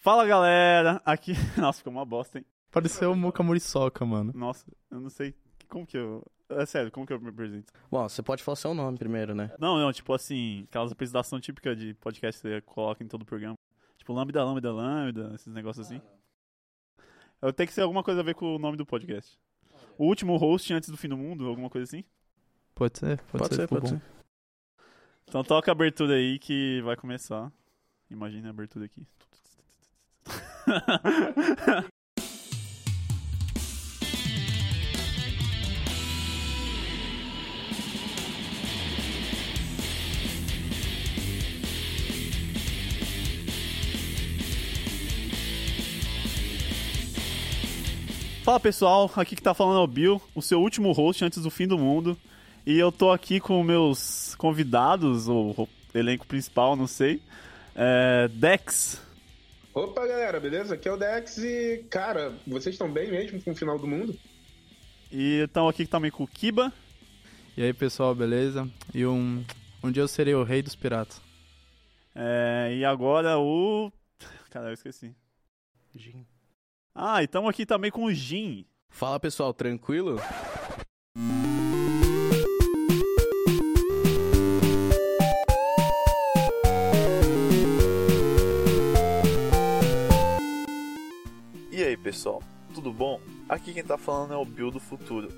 Fala galera, aqui. Nossa, ficou uma bosta, hein? Pareceu o Muca Muriçoca, mano. Nossa, eu não sei. Como que eu. É sério, como que eu me apresento? Bom, você pode falar seu nome primeiro, né? Não, não, tipo assim, aquelas apresentações típicas de podcast que você coloca em todo o programa. Tipo, lambda, lambda, lambda, esses negócios assim. Eu tenho que ser alguma coisa a ver com o nome do podcast. O último host antes do fim do mundo, alguma coisa assim? Pode ser, pode, Pode ser, ficou pode bom. ser. Então toca a abertura aí que vai começar. Imagina a abertura aqui. Fala pessoal, aqui que tá falando é o Bill, o seu último host antes do fim do mundo. E eu tô aqui com meus convidados, ou elenco principal, não sei. É, Dex. Opa, galera, beleza? Aqui é o Dex e, cara, vocês estão bem mesmo com o final do mundo? E estão aqui também com o Kiba. E aí, pessoal, beleza? E um, um dia eu serei o rei dos piratas. É, e agora o. Cara, eu esqueci. Jim. Ah, e estamos aqui também com o Jin. Fala pessoal, tranquilo? Pessoal, tudo bom? Aqui quem tá falando é o Bill do Futuro,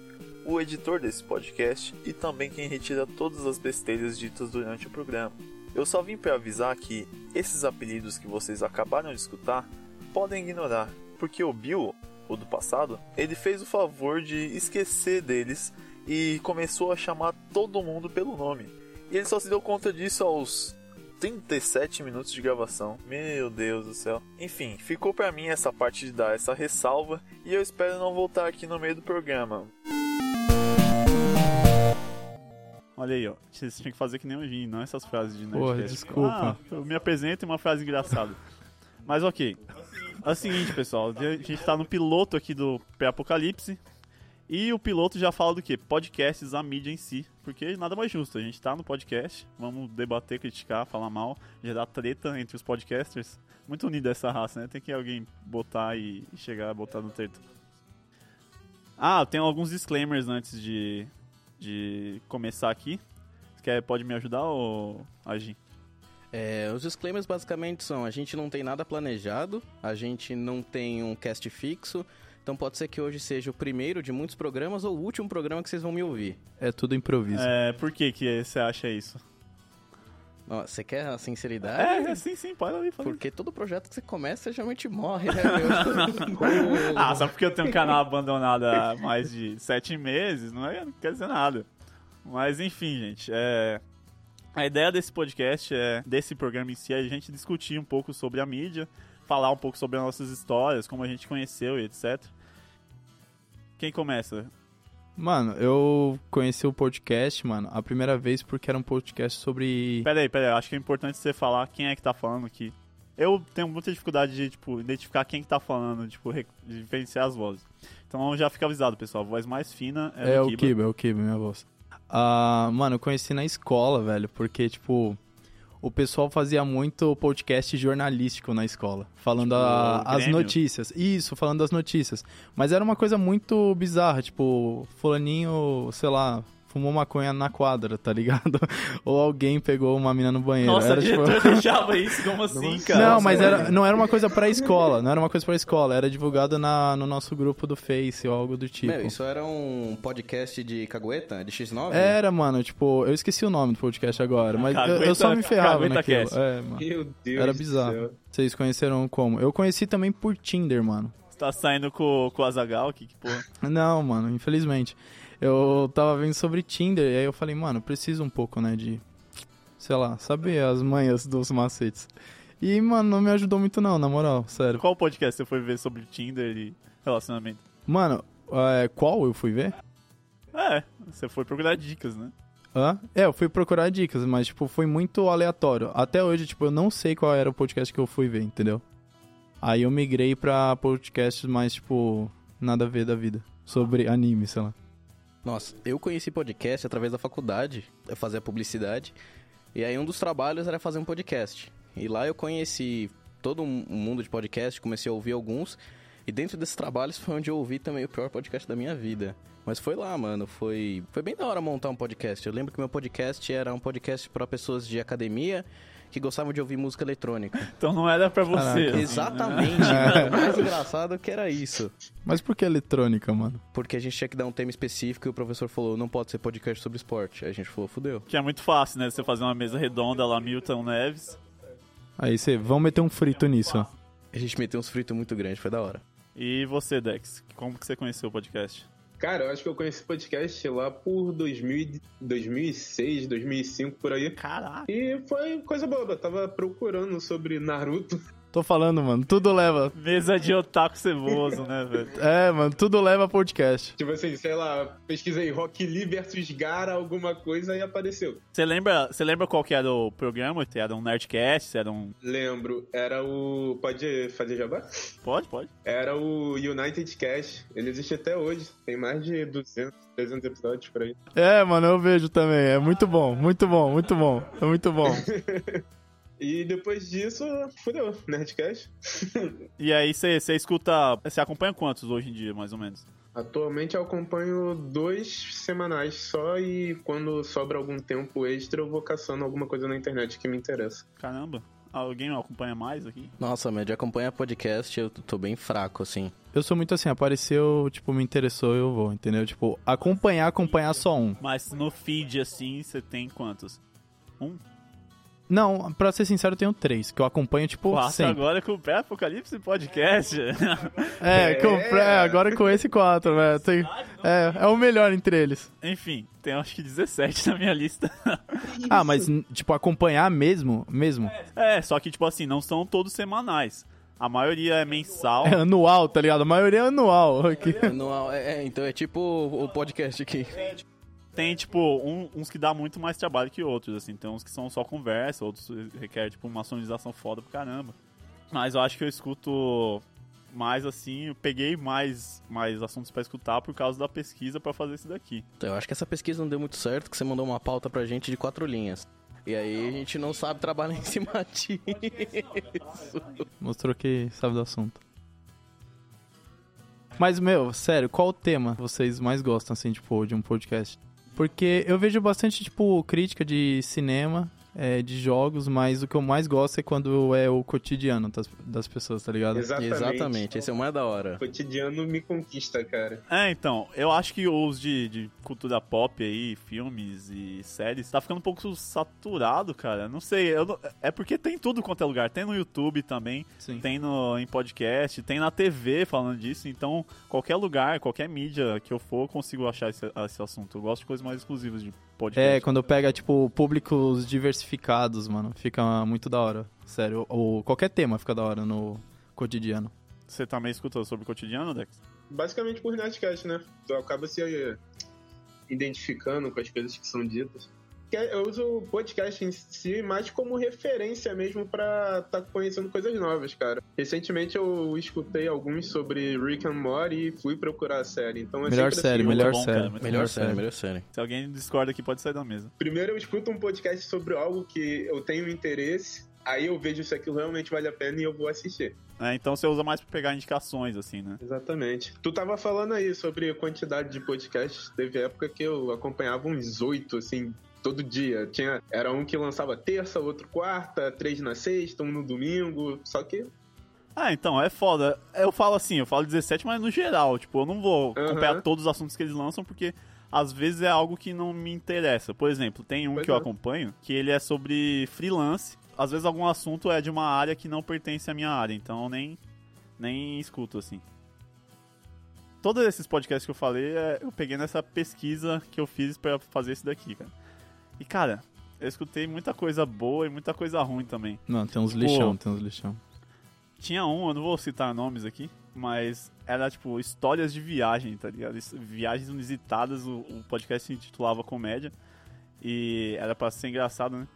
o editor desse podcast e também quem retira todas as besteiras ditas durante o programa. Eu só vim para avisar que esses apelidos que vocês acabaram de escutar podem ignorar, porque o Bill, o do passado, ele fez o favor de esquecer deles e começou a chamar todo mundo pelo nome. E ele só se deu conta disso aos 37 minutos de gravação. Meu Deus do céu. Enfim, ficou pra mim essa parte de dar essa ressalva e eu espero não voltar aqui no meio do programa. Olha aí, ó. Vocês tinham que fazer que nem o Jin, não essas frases de Porra, desculpa. Ah, eu me apresento e uma frase engraçada. Mas ok. É o seguinte, pessoal. A gente tá no piloto aqui do Pré-Apocalipse. E o piloto já fala do quê? Podcasts, a mídia em si. Porque nada mais justo. A gente tá no podcast, vamos debater, criticar, falar mal, gerar treta entre os podcasters. Muito unida essa raça, né? Tem que alguém botar e chegar a botar no treta. Ah, tem alguns disclaimers antes de, de começar aqui. Você quer, pode me ajudar ou agir? É, os disclaimers basicamente são: a gente não tem nada planejado, a gente não tem um cast fixo, então pode ser que hoje seja o primeiro de muitos programas ou o último programa que vocês vão me ouvir. É tudo improviso. É, por que que você acha isso? Você quer a sinceridade? É, sim, sim, pode ir falar. Porque todo projeto que você começa geralmente morre, né, Ah, só porque eu tenho um canal abandonado há mais de sete meses, não, é, não quer dizer nada. Mas enfim, gente, é... a ideia desse podcast, é, desse programa em si, é a gente discutir um pouco sobre a mídia, falar um pouco sobre as nossas histórias, como a gente conheceu e etc. Quem começa? Mano, eu conheci o podcast, mano, a primeira vez porque era um podcast sobre. Pera aí, pera aí, acho que é importante você falar quem é que tá falando aqui. Eu tenho muita dificuldade de, tipo, identificar quem que tá falando, tipo, re- diferenciar as vozes. Então já fica avisado, pessoal, a voz mais fina é, É do o Kiba, é o Kiba, minha voz. Ah, mano, eu conheci na escola, velho, porque, tipo, o pessoal fazia muito podcast jornalístico na escola, falando Tipo, a- as notícias. Isso, falando das notícias. Mas era uma coisa muito bizarra, tipo, fulaninho, sei lá, fumou maconha na quadra, tá ligado? Ou alguém pegou uma mina no banheiro. Nossa, era, o tipo... diretor deixava isso, como assim, cara? Não, mas era, não era uma coisa pra escola, não era uma coisa pra escola, era divulgado na, no nosso grupo do Face ou algo do tipo. Meu, isso era um podcast de cagueta, de X9? Era, mano, tipo, eu esqueci o nome do podcast agora, mas eu, eu só me Cagueta- ferrava Cagueta naquilo. É, mano. Meu Deus Era do bizarro. céu. Vocês conheceram como? Eu conheci também por Tinder, mano. Você tá saindo com, com o Azagal aqui, que porra. Não, mano, infelizmente. Eu tava vendo sobre Tinder e aí eu falei, mano, preciso um pouco, né, de, sei lá, saber as manhas dos macetes. E, mano, não me ajudou muito não, na moral, sério. Qual podcast você foi ver sobre Tinder e relacionamento? Mano, é, qual eu fui ver? É, você foi procurar dicas, né? Hã? É, eu fui procurar dicas, mas, tipo, foi muito aleatório. Até hoje, tipo, eu não sei qual era o podcast que eu fui ver, entendeu? Aí eu migrei pra podcasts mais, tipo, nada a ver da vida. Sobre anime, sei lá. Nossa, eu conheci podcast através da faculdade, eu fazia publicidade, e aí um dos trabalhos era fazer um podcast. E lá eu conheci todo mundo de podcast, comecei a ouvir alguns. E dentro desses trabalhos foi onde eu ouvi também o pior podcast da minha vida. Mas foi lá, mano. Foi, foi bem da hora montar um podcast. Eu lembro que meu podcast era um podcast para pessoas de academia que gostavam de ouvir música eletrônica. Então não era pra você. Caraca. assim? Exatamente. cara. O mais engraçado é que era isso. Mas por que eletrônica, mano? Porque a gente tinha que dar um tema específico e o professor falou, não pode ser podcast sobre esporte. Aí a gente falou, fudeu. Que é muito fácil, né? Você fazer uma mesa redonda lá, Milton Neves. Aí você, vamos meter um frito nisso, ó. A gente meteu uns fritos muito grandes, foi da hora. E você, Dex? Como que você conheceu o podcast? Cara, eu acho que eu conheci o podcast lá por 2000, 2006, 2005, por aí. Caraca. E foi coisa boba. Eu tava procurando sobre Naruto. Tô falando, mano, tudo leva. Mesa de otaku ceboso, né, velho? É, mano, tudo leva a podcast. Tipo assim, sei lá, pesquisei Rock Lee versus Gara, alguma coisa, e apareceu. Você lembra, você lembra qual que era o programa? Se Era um Nerdcast? Se Era um... Lembro, era o. Pode fazer jabá? Pode, pode. Era o United Cash. Ele existe até hoje. Tem mais de 200, 300 episódios por aí. É, mano, eu vejo também. É muito bom, muito bom, muito bom. É muito bom. E depois disso, fudeu, Nerdcast. E aí você você escuta... Você acompanha quantos hoje em dia, mais ou menos? Atualmente eu acompanho dois semanais só e quando sobra algum tempo extra eu vou caçando alguma coisa na internet que me interessa. Caramba. Alguém acompanha mais aqui? Nossa, mas de acompanhar podcast eu tô bem fraco, assim. Eu sou muito assim, apareceu, tipo, me interessou, eu vou, entendeu? Tipo, acompanhar, acompanhar só um. Mas no feed, assim, você tem quantos? Um? Não, pra ser sincero, eu tenho três, que eu acompanho, tipo, Quatro sempre. agora com o Pré Apocalipse Podcast. É, com, é, agora com esse quatro, velho. Tem- É, é o melhor entre eles. Enfim, tem acho que 17 na minha lista. Ah, mas, tipo, acompanhar mesmo, mesmo, É, só que, tipo assim, não são todos semanais. A maioria é mensal. é anual, tá ligado? A maioria é anual. Aqui. Não, é, é, então é tipo o o podcast aqui. Tem, tipo, um- uns que dá muito mais trabalho que outros, assim. Tem uns que são só conversa, outros requer, tipo, uma sonorização foda pro caramba. Mas eu acho que eu escuto mais, assim, eu peguei mais, mais assuntos pra escutar por causa da pesquisa pra fazer esse daqui. Então, eu acho que essa pesquisa não deu muito certo, que você mandou uma pauta pra gente de quatro linhas. E aí a gente não sabe trabalhar em cima disso. Mostrou que sabe do assunto. Mas, meu, sério, qual o tema vocês mais gostam, assim, tipo, de um podcast? Porque eu vejo bastante, tipo, crítica de cinema, é, de jogos, mas o que eu mais gosto é quando é o cotidiano das, das pessoas, tá ligado? Exatamente. Exatamente, esse é o mais da hora. O cotidiano me conquista, cara. É, então, eu acho que os de, de cultura pop aí, filmes e séries, tá ficando um pouco saturado, cara. Não sei, eu não- é porque tem tudo quanto é lugar. Tem no YouTube também, Sim. tem no, em podcast, tem na TV falando disso. Então, qualquer lugar, qualquer mídia que eu for, eu consigo achar esse, esse assunto. Eu gosto de coisas mais exclusivas de podcast. É, quando pega, tipo, públicos diversificados, mano, fica muito da hora. Sério, ou qualquer tema fica da hora no cotidiano. Você também escutou sobre o cotidiano, Dex? Basicamente por Nerdcast, né? Tu acaba se eh, identificando com as coisas que são ditas. Eu uso o podcast em si mais como referência mesmo pra estar conhecendo coisas novas, cara. Recentemente eu escutei alguns sobre Rick and Morty e fui procurar a série. Então é Melhor série, assim, melhor bom, série. cara, Melhor Melhor série, série. melhor série. Se alguém discorda aqui, pode sair da mesa. Primeiro eu escuto um podcast sobre algo que eu tenho interesse, aí eu vejo se aquilo realmente vale a pena e eu vou assistir. É, então você usa mais pra pegar indicações, assim, né? Exatamente. Tu tava falando aí sobre a quantidade de podcasts. Teve época que eu acompanhava uns oito, assim, todo dia. Tinha, era um que lançava terça, outro quarta, três na sexta, um no domingo. Só que. Ah, então, é foda. Eu falo assim, eu falo 17, mas no geral, tipo, eu não vou Aham. acompanhar todos os assuntos que eles lançam, porque às vezes é algo que não me interessa. Por exemplo, tem um Pois que eu é. acompanho, que ele é sobre freelance. Às vezes algum assunto é de uma área que não pertence à minha área, então eu nem, nem escuto, assim. Todos esses podcasts que eu falei, é, eu peguei nessa pesquisa que eu fiz pra fazer esse daqui, cara. E, cara, eu escutei muita coisa boa e muita coisa ruim também. Não, tem uns Tipo, lixão, tem uns lixão. Tinha um, eu não vou citar nomes aqui, mas era tipo histórias de viagem, tá ligado? Viagens inusitadas, o, o podcast se intitulava Comédia. E era pra ser engraçado, né?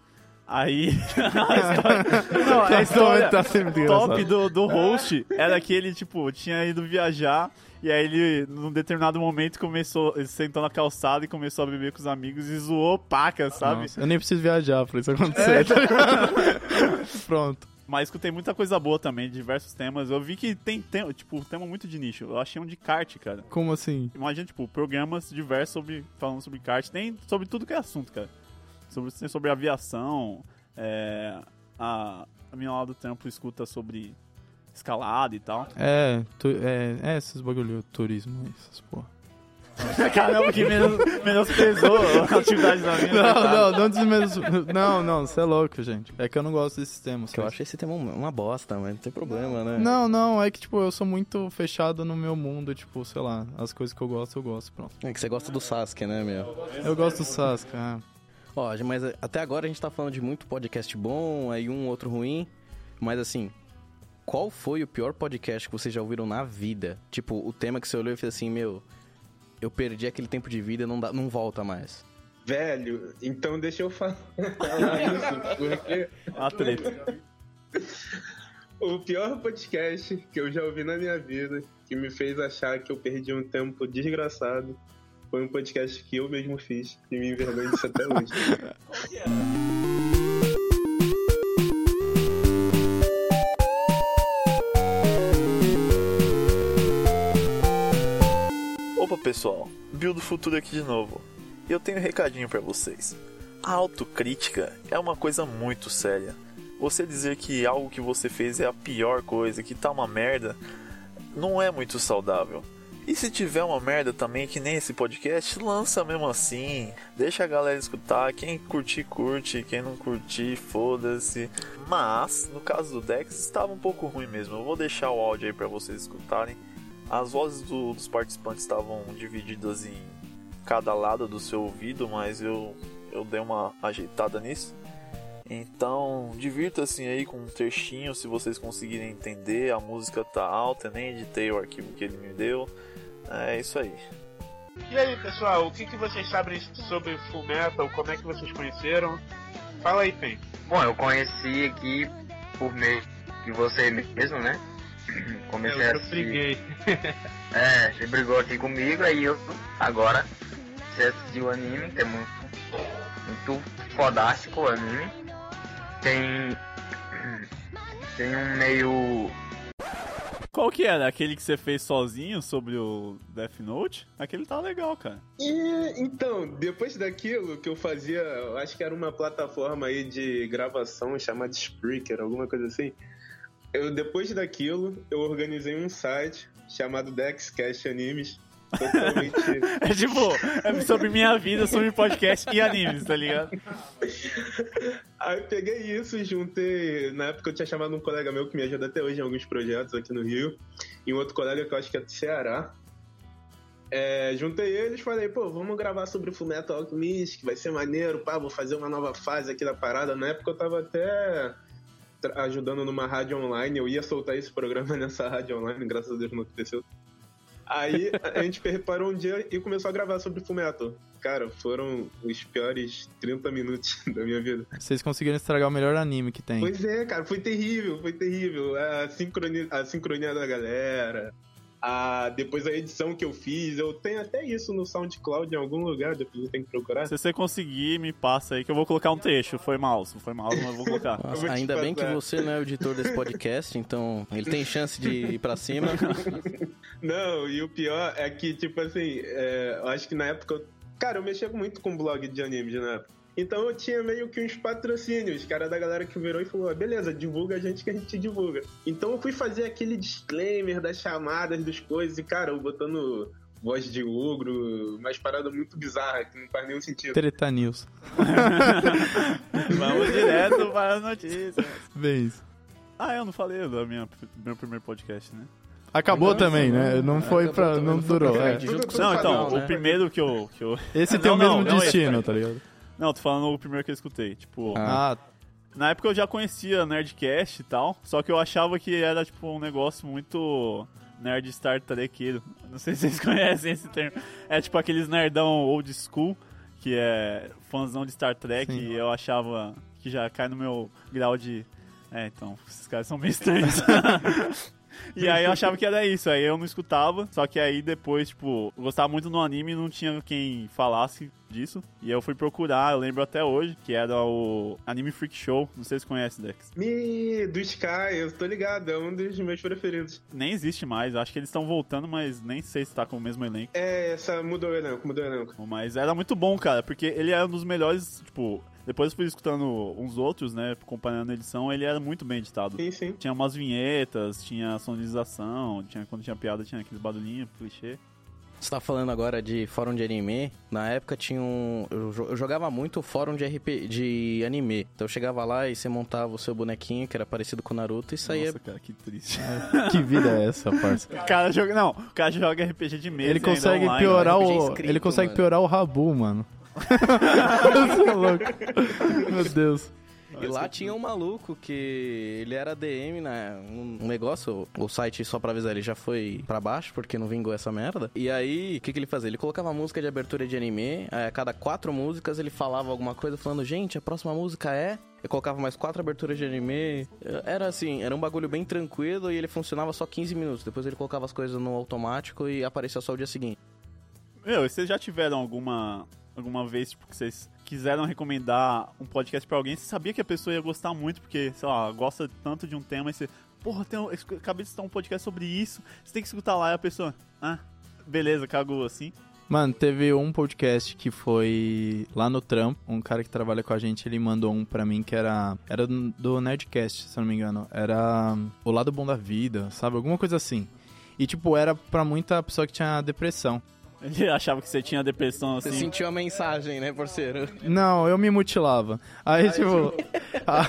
Aí. a história, não, a história tá top do, do host era que ele, tipo, tinha ido viajar. E aí ele, num determinado momento, começou. Ele sentou na calçada e começou a beber com os amigos e zoou paca, sabe? Nossa, eu nem preciso viajar pra isso acontecer. tá ligado? Pronto. Mas escutei muita coisa boa também, diversos temas. Eu vi que tem, tem tipo, tema muito de nicho. Eu achei um de kart, cara. Como assim? Imagina, tipo, programas diversos sobre, falando sobre kart. Tem sobre tudo que é assunto, cara. Sobre, sobre aviação, é, a, a minha aula do tempo escuta sobre escalada e tal. É, tu, é, é esses bagulho, turismo, essas porra. Caramba, que menos, menosprezou a atividade da minha. Não, não, não desmenos... Não, não, você é louco, gente. É que eu não gosto desses temas. Que eu acho esse tema uma bosta, mas não tem problema, né? Não, não, é que, tipo, eu sou muito fechado no meu mundo, tipo, sei lá, as coisas que eu gosto, eu gosto, pronto. É que você gosta do Sasuke, né, meu? Eu gosto do Sasuke, é. Ó, mas até agora a gente tá falando de muito podcast bom, aí um outro ruim. Mas assim, qual foi o pior podcast que vocês já ouviram na vida? Tipo, o tema que você olhou e fez assim, meu, eu perdi aquele tempo de vida, não, dá, não volta mais. Velho, então deixa eu falar isso, porque A treta. o pior podcast que eu já ouvi na minha vida, que me fez achar que eu perdi um tempo desgraçado, foi um podcast que eu mesmo fiz e me envergonho disso até hoje. Opa pessoal, Bill do Futuro aqui de novo. E eu tenho um recadinho pra vocês. A autocrítica é uma coisa muito séria. Você dizer que algo que você fez é a pior coisa, que tá uma merda, não é muito saudável. E se tiver uma merda também, que nem esse podcast, lança mesmo assim. Deixa a galera escutar. Quem curtir, curte. Quem não curtir, foda-se. Mas, no caso do Dex, estava um pouco ruim mesmo. Eu vou deixar o áudio aí pra vocês escutarem. As vozes do- dos participantes estavam divididas em cada lado do seu ouvido, mas eu, eu dei uma ajeitada nisso. Então, divirta-se aí com um trechinho se vocês conseguirem entender. A música tá alta, nem editei o arquivo que ele me deu. É isso aí. E aí, pessoal, o que, que vocês sabem sobre Full Metal? Como é que vocês conheceram? Fala aí, Pen. Bom, eu conheci aqui por meio de você mesmo, né? Comecei É, a eu assistir. briguei. É, você brigou aqui comigo, aí eu agora você assistiu o anime, que é muito, muito fodástico o anime. Tem. Tem um meio. Qual que era? Aquele que você fez sozinho sobre o Death Note? Aquele tá legal, cara. E então, depois daquilo que eu fazia, eu acho que era uma plataforma aí de gravação chamada Spreaker, alguma coisa assim. Eu, depois daquilo, eu organizei um site chamado Dexcast Animes. Totalmente. É tipo, é sobre minha vida, sobre podcast e animes, tá ligado? Aí eu peguei isso e juntei. Na época eu tinha chamado um colega meu que me ajuda até hoje em alguns projetos aqui no Rio. E um outro colega que eu acho que é do Ceará. É, juntei eles e falei, pô, vamos gravar sobre Fullmetal Alchemist, que vai ser maneiro, pá, vou fazer uma nova fase aqui da parada. Na época eu tava até ajudando numa rádio online, eu ia soltar esse programa nessa rádio online, graças a Deus não aconteceu. Aí a gente preparou um dia e começou a gravar sobre Fullmetal. Cara, foram os piores 30 minutos da minha vida. Vocês conseguiram estragar o melhor anime que tem. Pois é, cara, foi terrível, foi terrível. A sincronia, a sincronia da galera, a, depois a edição que eu fiz, eu tenho até isso no SoundCloud em algum lugar, depois eu tenho que procurar. Se você conseguir, me passa aí que eu vou colocar um trecho. Foi mal, foi mal, mas eu vou colocar. Nossa, vou te ainda bem que você não é o editor desse podcast, então ele tem chance de ir pra cima. Não, e o pior é que, tipo assim, é, eu acho que na época. eu- Cara, eu mexia muito com blog de animes na época. Então eu tinha meio que uns patrocínios, cara da galera que virou e falou: "Ah, beleza, divulga a gente que a gente divulga. Então eu fui fazer aquele disclaimer das chamadas, das coisas, e cara, eu botando voz de ogro, umas paradas muito bizarras que não faz nenhum sentido. Treta News. Vamos direto para as notícias. Bem isso. Ah, eu não falei do minha, meu primeiro podcast, né? Acabou Então, também, né? Não foi Acabou pra. também, Não durou. pra é. com Não, então, o né? primeiro que eu. Que eu... Esse tem o mesmo destino, tá ligado? Não, tô falando o primeiro que eu escutei. Tipo, Ah. Ah, na época eu já conhecia Nerdcast e tal, só que eu achava que era, tipo, um negócio muito nerd Star Trekeiro. Não sei se vocês conhecem esse termo. É tipo aqueles nerdão old school, que é fãzão de Star Trek, Sim. e eu achava que já cai no meu grau de... É, então, esses caras são meio estranhos. E aí eu achava que era isso, aí eu não escutava, só que aí depois, tipo, eu gostava muito do anime e não tinha quem falasse disso. E eu fui procurar, eu lembro até hoje, que era o Anime Freak Show, não sei se conhece, Dex. Me do Sky, eu tô ligado, é um dos meus preferidos. Nem existe mais, acho que eles estão voltando, mas nem sei se tá com o mesmo elenco. É, essa mudou o elenco, mudou o elenco. Mas era muito bom, cara, porque ele era um dos melhores, tipo, depois eu fui escutando uns outros, né, comparando a edição, ele era muito bem editado. Sim, sim. Tinha umas vinhetas, tinha sonorização, tinha, quando tinha piada tinha aqueles barulhinhos, clichê. Você tá falando agora de fórum de anime. Na época tinha um. Eu, jo- eu jogava muito fórum de RP de anime. Então eu chegava lá e você montava o seu bonequinho, que era parecido com o Naruto, e saía. Nossa, cara, que triste. Que vida é essa, parça? O cara joga, não, o cara joga RPG de mesa Ele ainda consegue online, piorar né? o. Escrito, ele consegue mano. piorar o Rabu, mano. Você é louco. Meu Deus. E lá tinha um maluco que ele era DM, né? Um negócio, o site, só pra avisar, ele já foi pra baixo porque não vingou essa merda. E aí, o que, que ele fazia? Ele colocava música de abertura de anime, aí a cada quatro músicas ele falava alguma coisa falando, gente, a próxima música é. Eu colocava mais quatro aberturas de anime. Era assim, era um bagulho bem tranquilo e ele funcionava só 15 minutos. Depois ele colocava as coisas no automático e aparecia só o dia seguinte. Meu, e vocês já tiveram alguma alguma vez tipo que vocês quiseram recomendar um podcast pra alguém, você sabia que a pessoa ia gostar muito porque, sei lá, gosta tanto de um tema e você, porra, tem um, acabei de escutar um podcast sobre isso, você tem que escutar lá e a pessoa, ah, beleza, cagou assim. Mano, teve um podcast que foi lá no trampo. Um cara que trabalha com a gente, ele mandou um pra mim que era. Era do Nerdcast, se eu não me engano. Era O Lado Bom da Vida, sabe? Alguma coisa assim. E, tipo, era pra muita pessoa que tinha depressão. Ele achava que você tinha depressão Você assim. sentiu a mensagem, né, parceiro? Não, eu me mutilava. Aí, tipo. a-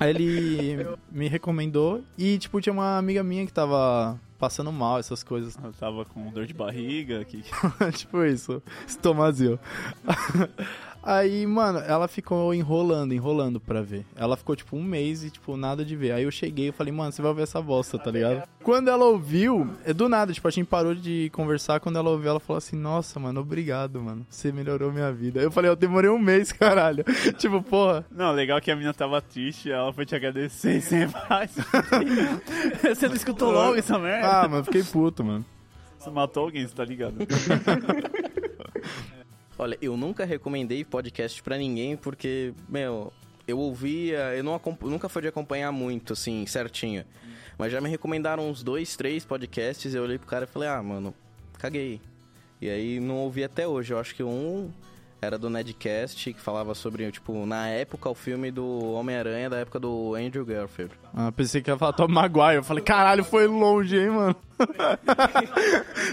Aí ele me recomendou e, tipo, tinha uma amiga minha que tava passando mal, essas coisas. Eu tava com dor de barriga, que tipo isso, estomazio. Aí, mano, ela ficou enrolando, enrolando pra ver. Ela ficou, tipo, um mês e, tipo, nada de ver. Aí eu cheguei e falei, mano, você vai ver essa bosta, tá ligado? Quando ela ouviu, é do nada, tipo, a gente parou de conversar. Quando ela ouviu, ela falou assim, nossa, mano, obrigado, mano. Você melhorou minha vida. Eu falei, eu demorei um mês, caralho. tipo, porra. Não, legal que a menina tava triste, ela foi te agradecer sem mais. você não escutou logo essa merda? Ah, mano, fiquei puto, mano. Você matou alguém, você tá ligado? Olha, eu nunca recomendei podcast pra ninguém porque, meu, eu ouvia, eu não nunca fui de acompanhar muito, assim, certinho. Mas já me recomendaram uns dois, três podcasts eu olhei pro cara e falei, ah, mano, caguei. E aí não ouvi até hoje. Eu acho que um era do Nedcast, que falava sobre, tipo, na época, o filme do Homem-Aranha, da época do Andrew Garfield. Ah, pensei que ia falar Tom Maguire. Eu falei, caralho, foi longe, hein, mano.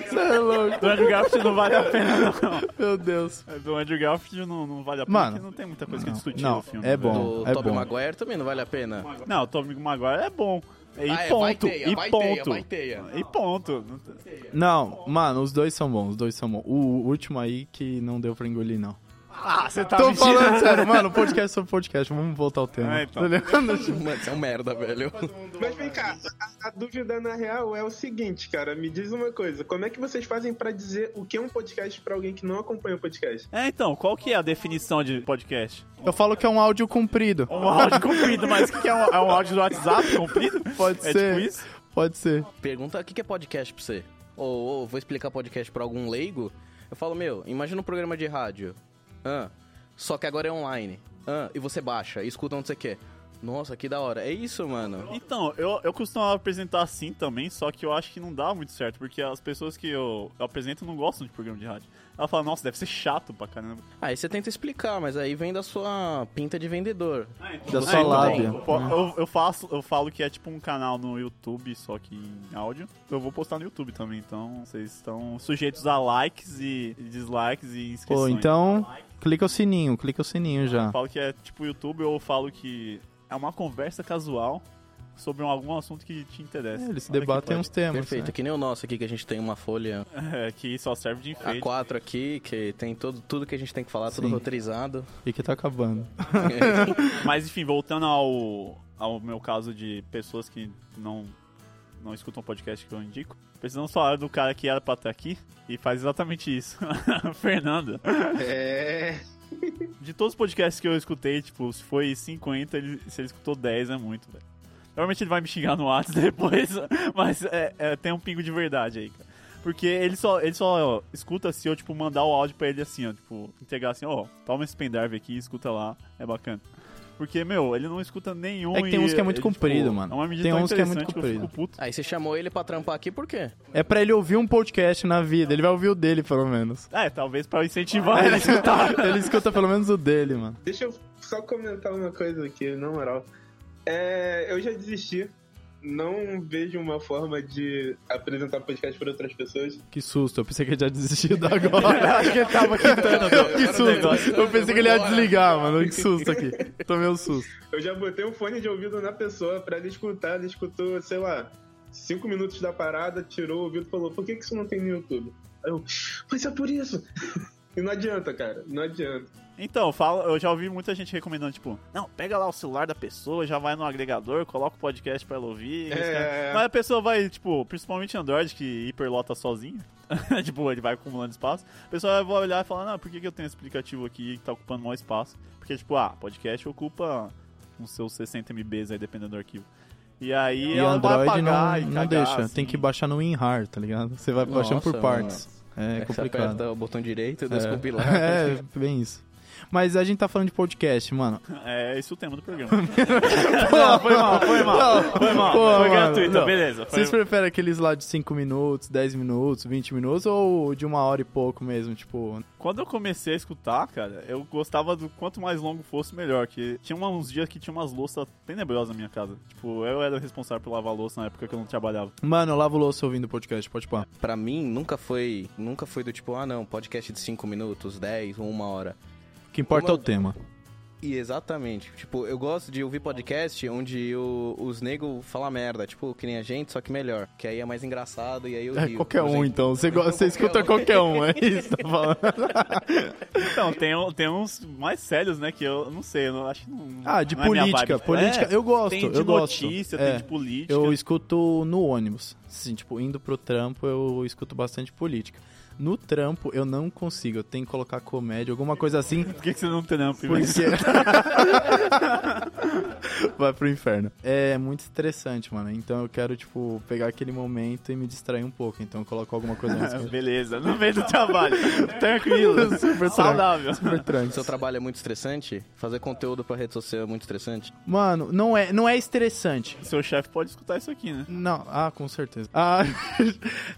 Você é louco. Do Andrew Garfield não vale a pena, não. Meu Deus. Do Andrew Garfield não, não vale a pena, Mano, porque não tem muita coisa que não, discutir não, no filme. é velho. bom. Do é Tobey bom. Maguire também não vale a pena. Não, o Tobey Maguire é bom. E Ah, é, ponto. vai teia, e vai ponto. teia, vai teia. E ponto. Não, mano, os dois são bons, os dois são bons. O último aí que não deu pra engolir, não. Ah, você tá Tô mentindo. falando sério, mano, podcast sobre podcast, vamos voltar ao tema. É, então. Tá? Mano, você é um merda, velho. Mas vem cá, a, a dúvida na real é o seguinte, cara. Me diz uma coisa. Como é que vocês fazem pra dizer o que é um podcast pra alguém que não acompanha o podcast? É, então, qual que é a definição de podcast? Eu falo que é um áudio comprido. Um áudio comprido, mas o que é um, é um áudio do WhatsApp comprido? Pode É ser. tipo isso? Pode ser. Pergunta o que que é podcast pra você. Ou, ou vou explicar podcast pra algum leigo. Eu falo, meu, imagina um programa de rádio. Ah, só que agora é online. Ah, e você baixa e escuta onde você quer. Nossa, que da hora. É isso, mano. Então, eu, eu costumo apresentar assim também, só que eu acho que não dá muito certo, porque as pessoas que eu, eu apresento não gostam de programa de rádio. Ela fala, nossa, deve ser chato pra caramba. Aí você tenta explicar, mas aí vem da sua pinta de vendedor. Da Ah, sua então, lábia. eu, po- eu, eu faço, eu falo que é tipo um canal no YouTube, só que em áudio. Eu vou postar no YouTube também, então vocês estão sujeitos a likes e e dislikes e inscrições. Pô, então, clica o sininho, clica o sininho já. Eu falo que é tipo YouTube, ou eu falo que é uma conversa casual sobre um- algum assunto que te interessa. É, eles Olha debatem uns temas. Perfeito. né? Que nem o nosso aqui, que a gente tem uma folha É, que só serve de enfeite. A4 aqui, que tem todo, tudo que a gente tem que falar, tudo Sim. roteirizado. E que tá acabando. Mas enfim, voltando ao, ao meu caso de pessoas que não, não escutam o podcast que eu indico, precisamos falar do cara que era pra estar aqui e faz exatamente isso. Fernando. É. De todos os podcasts que eu escutei, tipo, se foi 50, ele, se ele escutou 10 é muito, velho. Provavelmente ele vai me xingar no WhatsApp depois, mas é, é, tem um pingo de verdade aí, cara. Porque ele só, ele só ó, escuta se eu, tipo, mandar o áudio pra ele assim, ó, tipo, entregar assim, ó, toma esse pendrive aqui, escuta lá, é bacana. Porque, meu, ele não escuta nenhum É que tem uns que é muito ele, comprido, tipo, mano. É uma medida Tem uns que é muito comprido. Aí você chamou ele pra trampar aqui por quê? É pra ele ouvir um podcast na vida. Ele vai ouvir o dele, pelo menos. É, talvez pra eu incentivar ele a escutar. ele escuta pelo menos o dele, mano. Deixa eu só comentar uma coisa aqui, na moral. É, eu já desisti. Não vejo uma forma de apresentar podcast para outras pessoas. Que susto. Eu pensei que ele tinha desistido agora. Acho que ele tava quitando. que susto. Eu pensei que ele ia desligar, mano. Que susto aqui. Tomei um susto. Eu já botei um fone de ouvido na pessoa pra ela escutar. Ela escutou, sei lá, cinco minutos da parada, tirou o ouvido e falou: Por que, que isso não tem no YouTube? Aí eu, mas é por isso. e não adianta, cara. Não adianta. Então, fala, eu já ouvi muita gente recomendando, tipo, não, pega lá o celular da pessoa, já vai no agregador, coloca o podcast pra ela ouvir. É. Mas a pessoa vai, tipo, principalmente Android, que hiperlota sozinho. tipo, ele vai acumulando espaço. A pessoa vai olhar e falar, não, por que, que eu tenho esse aplicativo aqui que tá ocupando maior espaço? Porque, tipo, ah, podcast ocupa uns seus 60 MBs aí, dependendo do arquivo. E aí E ela vai Android apagar não, e não cagar, deixa. assim. Tem que baixar no WinRAR, tá ligado? Você vai baixando por Nossa, partes. É Aí Você complicado. aperta o botão direito, É. descompilar. É, bem isso. Mas a gente tá falando de podcast, mano. É esse o tema do programa. não, foi mal, foi mal. Foi mal. Pô, foi gratuito, não. beleza. Foi... Vocês preferem aqueles lá de 5 minutos, 10 minutos, 20 minutos ou de uma hora e pouco mesmo? Tipo, Quando eu comecei a escutar, cara, eu gostava do quanto mais longo fosse, melhor. Que tinha uns dias que tinha umas louças tenebrosas na minha casa. Tipo, eu era o responsável por lavar louça na época que eu não trabalhava. mano, eu lavo louça ouvindo podcast, pode pá. Pra mim, nunca foi, nunca foi do tipo, ah não, podcast de 5 minutos, 10 ou uma hora. O que importa é o Uma- tema. E exatamente. Tipo, eu gosto de ouvir podcast onde o- os negros falam merda, tipo, que nem a gente, só que melhor. Que aí é mais engraçado e aí eu É rio. qualquer um, então. Você, Então, você escuta qualquer um, é isso que tá falando. Então, tem, um- tem uns mais sérios, né? Que eu não sei, eu não, acho que não. Ah, de não é política. vibe. Política, É, eu gosto, Tem de eu gosto. notícia, É. tem de política. Eu escuto no ônibus. Assim, tipo, indo pro trampo, eu escuto bastante política. No trampo, eu não consigo. Eu tenho que colocar comédia, alguma coisa assim. Por que, que você não tem não, Porque... Vai pro inferno. É muito estressante, mano. Então eu quero, tipo, pegar aquele momento e me distrair um pouco. Então eu coloco alguma coisa antes. Beleza, no meio do trabalho. Tranquilo, Super saudável. Super tranquilo. Seu trabalho é muito estressante? Fazer conteúdo pra rede social é muito estressante? Mano, não é, não é estressante. Seu chefe pode escutar isso aqui, né? Não, ah, com certeza. Ah,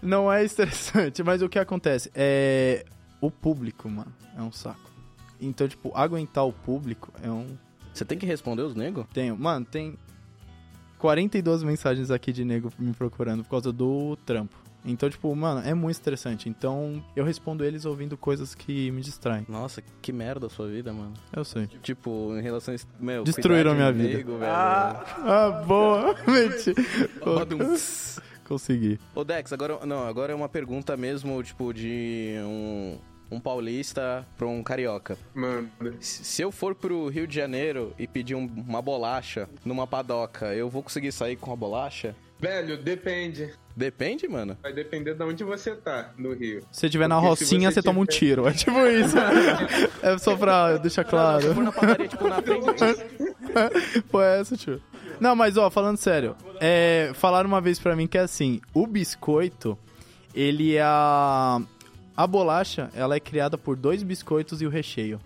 não é estressante, mas o que acontece é o público, mano, é um saco. Então, tipo, aguentar o público é um Você tem que responder os negros? tenho, mano, tem 42 mensagens aqui de nego me procurando por causa do trampo. Então, tipo, mano, é muito estressante. Então, eu respondo eles ouvindo coisas que me distraem. Nossa, que merda a sua vida, mano. Eu sei. Tipo, em relação a... isso- Meu, Destruíram minha vida. nego, velho. Ah, boa. Menti. Consegui. Ô Dex, agora, não, agora é uma pergunta mesmo, tipo, de um, um paulista pra um carioca. Mano. Se se eu for pro Rio de Janeiro e pedir um- uma bolacha numa padoca, eu vou conseguir sair com a bolacha? Velho, depende. Depende, mano. Vai depender de onde você tá no Rio. Se você tiver na Porque se rocinha, você você toma um tiver- tiro. É tipo isso. é só pra deixar Se eu claro. for na padaria, tipo, na frente... Pô, é essa, tio. Não, mas ó, falando sério, é, falaram uma vez pra mim que é assim, o biscoito, ele é a... A bolacha, ela é criada por dois biscoitos e o recheio.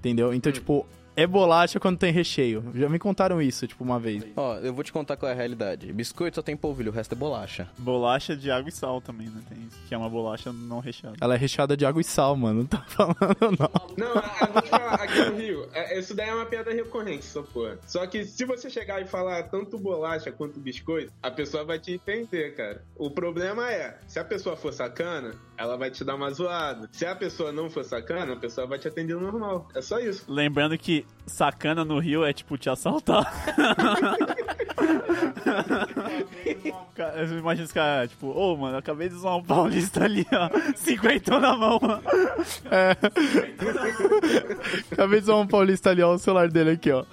Entendeu? Então, tipo, é bolacha quando tem recheio. Já me contaram isso, tipo, uma vez. Ó, eu vou te contar qual é a realidade. Biscoito só tem polvilho, o resto é bolacha. Bolacha de água e sal também, né? Tem isso, que é uma bolacha não recheada. Ela é recheada de água e sal, mano. Não tá falando, não. Não, eu vou te falar, aqui no Rio, é, isso daí é uma piada recorrente, só porra. Só que se você chegar e falar tanto bolacha quanto biscoito, a pessoa vai te entender, cara. O problema é, se a pessoa for sacana, ela vai te dar uma zoada. Se a pessoa não for sacana, a pessoa vai te atender normal. É só isso. Lembrando que sacana no Rio é tipo te assaltar. Cara, eu imagino esse cara, tipo, ô mano, eu acabei de usar um paulista ali, ó, 50 na mão. Acabei de usar um paulista ali, ó, o celular dele aqui, ó.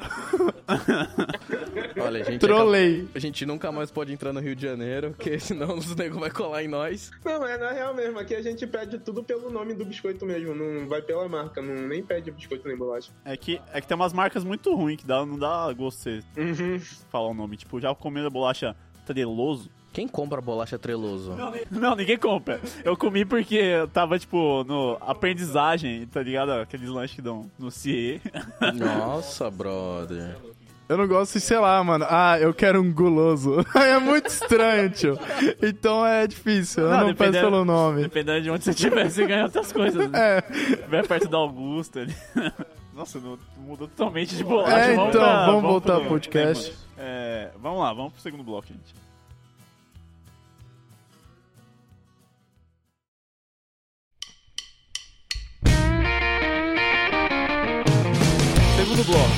Olha, a gente, Trolei. a gente nunca mais pode entrar no Rio de Janeiro, porque senão os negros vai colar em nós. Não, é na real mesmo. Aqui a gente pede tudo pelo nome do biscoito mesmo. Não vai pela marca. Não, nem pede biscoito nem bolacha. É que, é que tem umas marcas muito ruins que dá, não dá gosto você Uhum. falar o nome. Tipo, já comendo a bolacha treloso. Quem compra bolacha treloso? Não, ninguém compra. Eu comi porque eu tava, tipo, no aprendizagem, tá ligado? Aqueles lanches que dão no CIE. Nossa, brother. Eu não gosto de, sei lá, mano. Ah, eu quero um guloso. é muito estranho, tio. Então é difícil. Eu Não, não, peço pelo nome. Dependendo de onde você estiver, você ganha outras coisas. Né? É, Vai perto da Augusta ali. Nossa, mudou totalmente de bolacha. É, então, pra- vamos voltar pro pro podcast. tema. É, vamos lá, vamos pro segundo bloco, gente. Segundo bloco.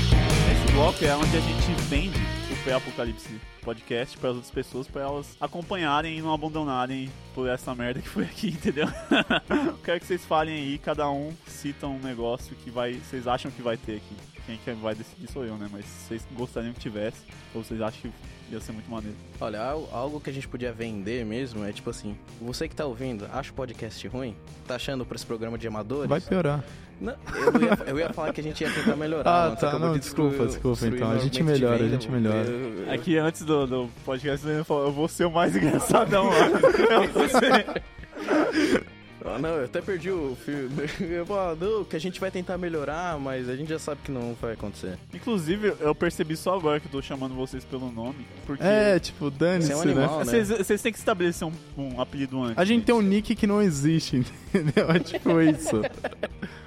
Esse bloco é onde a gente vende o Pré-Apocalipse Podcast para as outras pessoas, para elas acompanharem e não abandonarem por essa merda que foi aqui, entendeu? Quero que vocês falem aí, cada um cita um negócio que vai, vocês acham que vai ter aqui. Quem que vai decidir sou eu, né? Mas vocês gostariam que tivesse, ou vocês acham que ia ser muito maneiro. Olha, al- algo que a gente podia vender mesmo é tipo assim: você que tá ouvindo, acha o podcast ruim? Tá achando pra esse programa de amadores? vai piorar. Não, eu, ia, eu ia falar que a gente ia tentar melhorar. Ah, tá, não, de desculpa, desculpa, então, a gente melhora, a gente melhora. eu- eu- Aqui antes do, do podcast ele falou, eu vou ser o mais engraçadão. Eu vou ser- Ah, não, eu até perdi o filme. Eu falo, ah, não, que a gente vai tentar melhorar, mas a gente já sabe que não vai acontecer. Inclusive, eu percebi só agora que eu tô chamando vocês pelo nome, porque É, tipo, dane-se, é um né? animal, né? vocês, vocês têm que estabelecer um, um apelido antes. A gente tem um nick que não existe, entendeu? É tipo isso.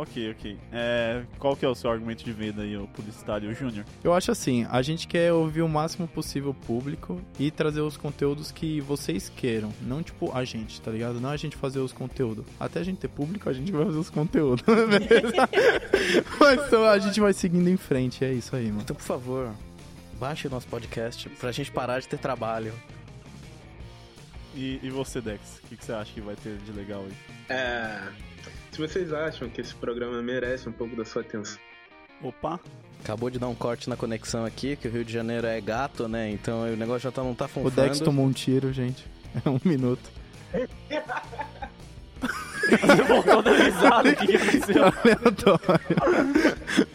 Ok, ok. É, qual que é o seu argumento de venda aí, o publicitário Júnior? Eu acho assim, a gente quer ouvir o máximo possível o público e trazer os conteúdos que vocês queiram. Não tipo a gente, tá ligado? Não a gente fazer os conteúdos. Até a gente ter público, a gente vai fazer os conteúdos, beleza? Mas então a gente vai seguindo em frente, é isso aí, mano. Então, por favor, baixe o nosso podcast pra gente parar de ter trabalho. E, e você, Dex? O que, que você acha que vai ter de legal aí? É. Vocês acham que esse programa merece um pouco da sua atenção. Opa! Acabou de dar um corte na conexão aqui, que o Rio de Janeiro é gato, né? Então o negócio já tá, não tá funfando. O Dex tomou um tiro, gente. É um minuto. Você voltou da risada, o que, que aconteceu? Aleatório.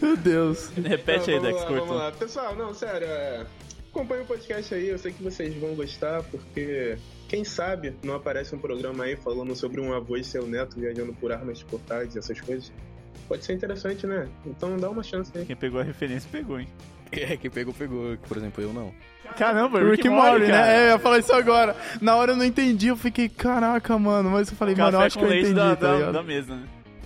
Meu Deus. Repete aí, Dex, lá, vamos lá. Pessoal, não, sério, é... acompanha o podcast aí, eu sei que vocês vão gostar, porque quem sabe não aparece um programa aí falando sobre um avô e seu neto viajando por armas portais e essas coisas. Pode ser interessante, né? Então dá uma chance aí. Quem pegou a referência pegou, hein? É, quem pegou, pegou. Por exemplo, eu não. Caramba, Rick, Rick, Morty, né? É, eu ia falar isso agora. Na hora eu não entendi, eu fiquei, caraca, mano. Mas eu falei, mano, eu acho com que eu entendi, da, tá da, da mesa, né?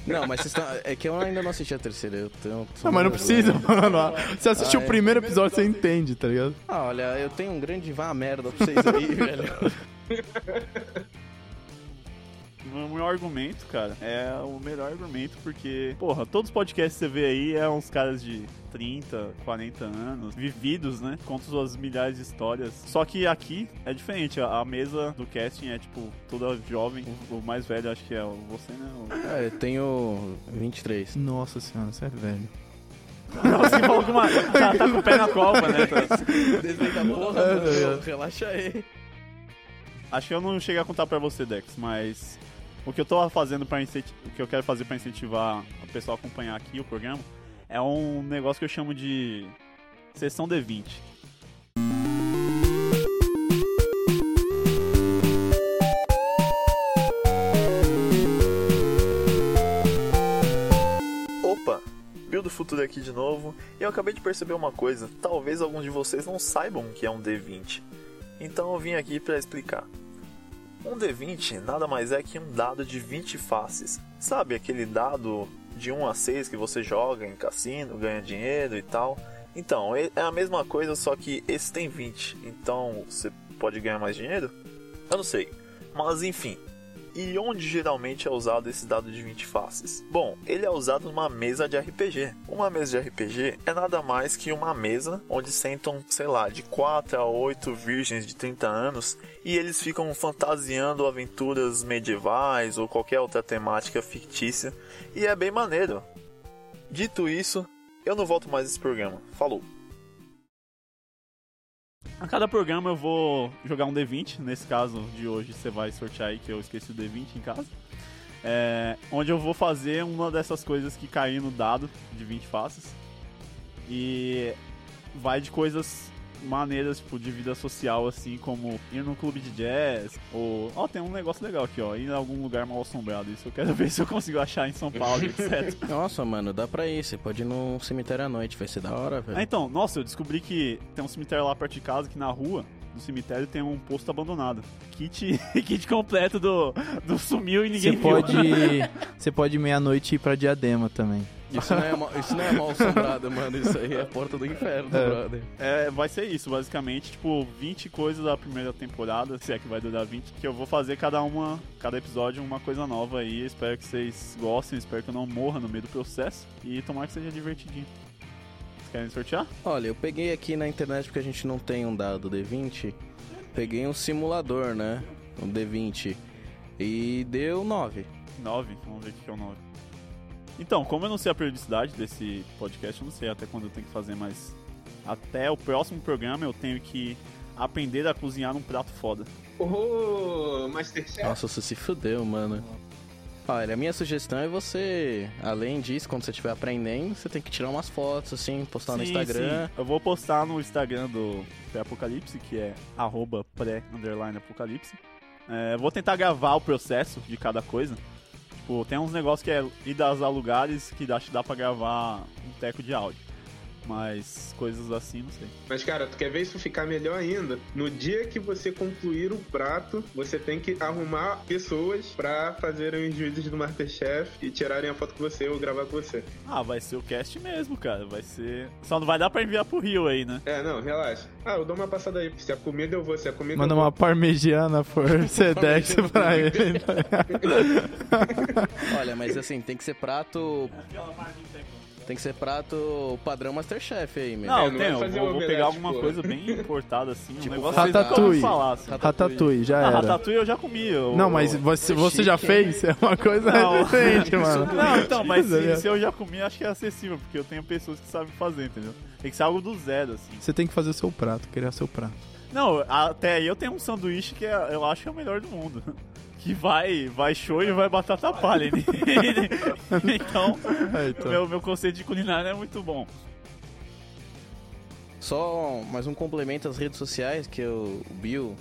Não, mas vocês estão. É que eu ainda não assisti a terceira. Eu tenho, Não, mas não precisa, mano. Você assistiu Ah, o é. primeiro episódio, você entende, tá ligado? Ah, olha, eu tenho um grande vá merda pra vocês aí, velho. O meu argumento, cara, é o melhor argumento porque, porra, todos os podcasts que você vê aí é uns caras de 30, 40 anos, vividos, né? Contam suas milhares de histórias. Só que aqui é diferente, a, mesa do casting é, tipo, toda jovem. O, o mais velho acho que é você, né? O... É, eu tenho 23. Nossa senhora, você é velho. Você falou que uma... tá, tá com o pé na copa, né? Tá- Desliga a porra, É, mano. tá? Relaxa aí. Acho que eu não cheguei a contar pra você, Dex, mas o que eu tô fazendo para o que eu quero fazer pra incentivar o pessoal a acompanhar aqui o programa é um negócio que eu chamo de sessão D20. Opa! Bill do Futuro aqui de novo, e eu acabei de perceber uma coisa, talvez alguns de vocês não saibam o que é um D20. Então eu vim aqui para explicar. Um D20 nada mais é que um dado de 20 faces. Sabe aquele dado de 1 a 6 que você joga em cassino, ganha dinheiro e tal? Então, é a mesma coisa, só que esse tem 20. Então, você pode ganhar mais dinheiro? Eu não sei. Mas enfim, e onde geralmente é usado esse dado de 20 faces? Bom, ele é usado numa mesa de RPG. Uma mesa de RPG é nada mais que uma mesa onde sentam, sei lá, de 4 a 8 virgens de 30 anos e eles ficam fantasiando aventuras medievais ou qualquer outra temática fictícia e é bem maneiro. Dito isso, eu não volto mais esse programa. Falou! A cada programa eu vou jogar um D20. Nesse caso de hoje você vai sortear aí que eu esqueci o D20 em casa. É, onde eu vou fazer uma dessas coisas que cair no dado de 20 faces. E vai de coisas maneiras, tipo, de vida social, assim, como ir num clube de jazz, ou... Ó, tem um negócio legal aqui, ó, ir em algum lugar mal assombrado. Isso eu quero ver se eu consigo achar em São Paulo, etc. Nossa, mano, dá pra ir. Você pode ir num cemitério à noite, vai ser da hora, velho. Ah, então, nossa, eu descobri que tem um cemitério lá perto de casa, que na rua do cemitério tem um posto abandonado. Kit, kit completo do, do sumiu e ninguém Você viu. pode. Você pode meia-noite ir pra diadema também. Isso não, é mal, isso não é mal assombrado, mano. Isso aí é a porta do inferno, É. brother. É, vai ser isso, basicamente, tipo, 20 coisas da primeira temporada, se é que vai durar 20, que eu vou fazer cada uma, cada episódio uma coisa nova aí. Espero que vocês gostem, espero que eu não morra no meio do processo e tomara que seja divertidinho. Vocês querem sortear? Olha, eu peguei aqui na internet porque a gente não tem um dado D20. Peguei um simulador, né? Um D20. E deu 9. 9, vamos ver o que que é o 9. Então, como eu não sei a periodicidade desse podcast, eu não sei até quando eu tenho que fazer, mas até o próximo programa eu tenho que aprender a cozinhar num prato foda. Ô, Masterchef. Nossa, você se fudeu, mano. Olha, a minha sugestão é você, além disso, quando você estiver aprendendo, você tem que tirar umas fotos, assim, postar no Sim, Instagram. sim. Eu vou postar no Instagram do Pré-Apocalipse, que é arroba pré-apocalipse. É, vou tentar gravar o processo de cada coisa. Tipo, tem uns negócios que é idas a lugares que que dá pra gravar um teco de áudio. Mas coisas assim, não sei. Mas, cara, tu quer ver isso ficar melhor ainda? No dia que você concluir o prato, você tem que arrumar pessoas pra fazerem os vídeos do Masterchef e tirarem a foto com você ou gravar com você. Ah, vai ser o cast mesmo, cara. Vai ser. Só não vai dar pra enviar pro Rio aí, né? É, não, relaxa. Ah, eu dou uma passada aí. Se a comida eu vou, se a comida Manda eu vou. uma parmegiana por Sedex pra ele. Olha, mas assim, tem que ser prato. Tem que ser prato padrão Masterchef aí, meu. Não, É, vai eu fazer vou, vou pegar alguma pô. coisa bem importada assim. Tipo, um negócio Ratatouille. falar, assim. Ratatouille, já Ah, era. ratatouille eu já comi. eu- Não, mas você, você já fez? É uma coisa Não. diferente, mano. Não, então, mas se, Isso, se eu já comi, acho que é acessível, porque eu tenho pessoas que sabem fazer, entendeu? Tem que ser algo do zero, assim. Você tem que fazer o seu prato, criar seu prato. Não, até aí eu tenho um sanduíche que é- eu acho que é o melhor do mundo. Que vai, vai show e vai batata palha. então, É, então. Meu, meu conceito de culinária é muito bom. Só mais um complemento às redes sociais, que o Bill,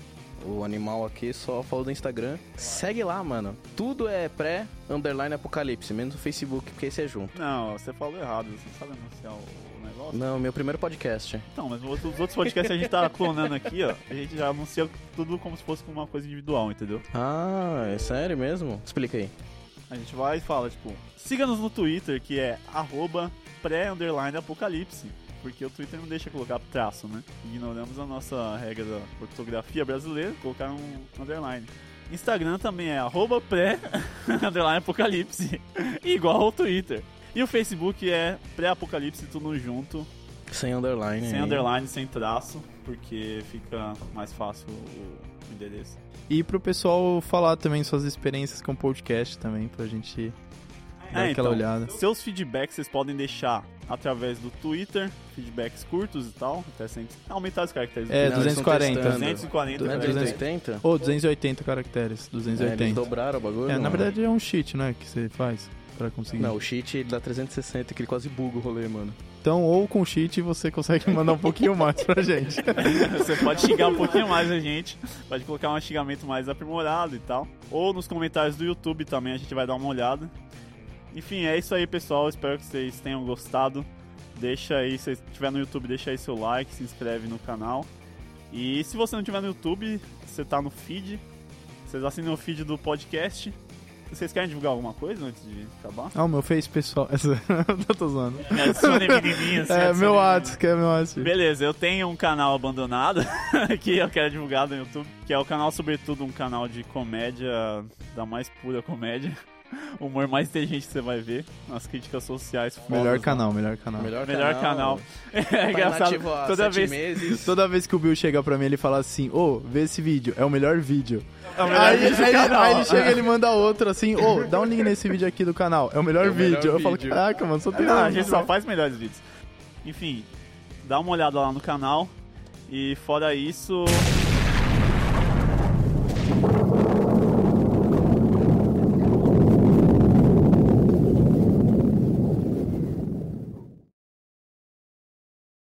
o animal aqui, só falou do Instagram. Segue lá, mano. Tudo é pré underline apocalipse, menos o Facebook, porque esse é junto. Não, você falou errado, você sabe anunciar o negócio? Não, meu primeiro podcast. Então, mas os outros os outros podcasts que a gente tá clonando aqui, ó, a gente já anuncia tudo como se fosse uma coisa individual, entendeu? Ah, é sério mesmo? Explica aí. A gente vai e fala, tipo, siga-nos no Twitter, que é arroba pré-apocalipse. Porque o Twitter não deixa colocar traço, né? Ignoramos a nossa regra da ortografia brasileira, colocar um underline. Instagram também é arroba pré-apocalipse, igual ao Twitter. E o Facebook é pré-apocalipse, tudo junto, Sem underline. sem aí. underline, sem traço, porque fica mais fácil o o endereço. E pro pessoal falar também suas experiências com podcast também, pra gente dar É, aquela então, olhada. Seus feedbacks vocês podem deixar através do Twitter, feedbacks curtos e tal, até sem aumentar os caracteres. É, Não, eles tão 240. testando. 240 Não é caracteres. 280? Ou 280 caracteres, É, eles 280. dobraram o bagulho? É, na não? verdade é um cheat, né, que você faz pra conseguir. Não, o cheat ele dá 360, que ele quase buga o rolê, mano. Então, ou com cheat você consegue mandar um pouquinho mais pra gente. Você pode xingar um pouquinho mais a gente, pode colocar um xingamento mais aprimorado e tal. Ou nos comentários do YouTube também a gente vai dar uma olhada. Enfim, é isso aí, pessoal. Espero que vocês tenham gostado. Deixa aí, se estiver no YouTube, deixa aí seu like, se inscreve no canal. E se você não estiver no YouTube, você tá no feed. Vocês assinam o feed do podcast. Vocês querem divulgar alguma coisa antes de acabar? Ah, o meu Face pessoal. Eu tô zoando. Menininha, assim, É, adicione meu. WhatsApp, que é meu WhatsApp. Beleza, eu tenho um canal abandonado que eu quero divulgar no YouTube, que é o canal, sobretudo, um canal de comédia, da mais pura comédia. O humor mais inteligente que você vai ver, as críticas sociais fodas. Melhor lá. canal, melhor canal. Melhor, Melhor canal. É Tá engraçado. Toda vez, meses. Toda vez que o Bill chega pra mim, ele fala assim: Ô, vê esse vídeo, é o melhor vídeo. é o melhor Aí, vídeo aí ele, canal. aí ele chega e ele manda outro assim: Ô, dá um link nesse vídeo aqui do canal, é o melhor É o melhor vídeo. Eu falo. Caraca, mano, só tem Não, um a gente vídeo. só faz melhores vídeos. Enfim, dá uma olhada lá no canal. E fora isso,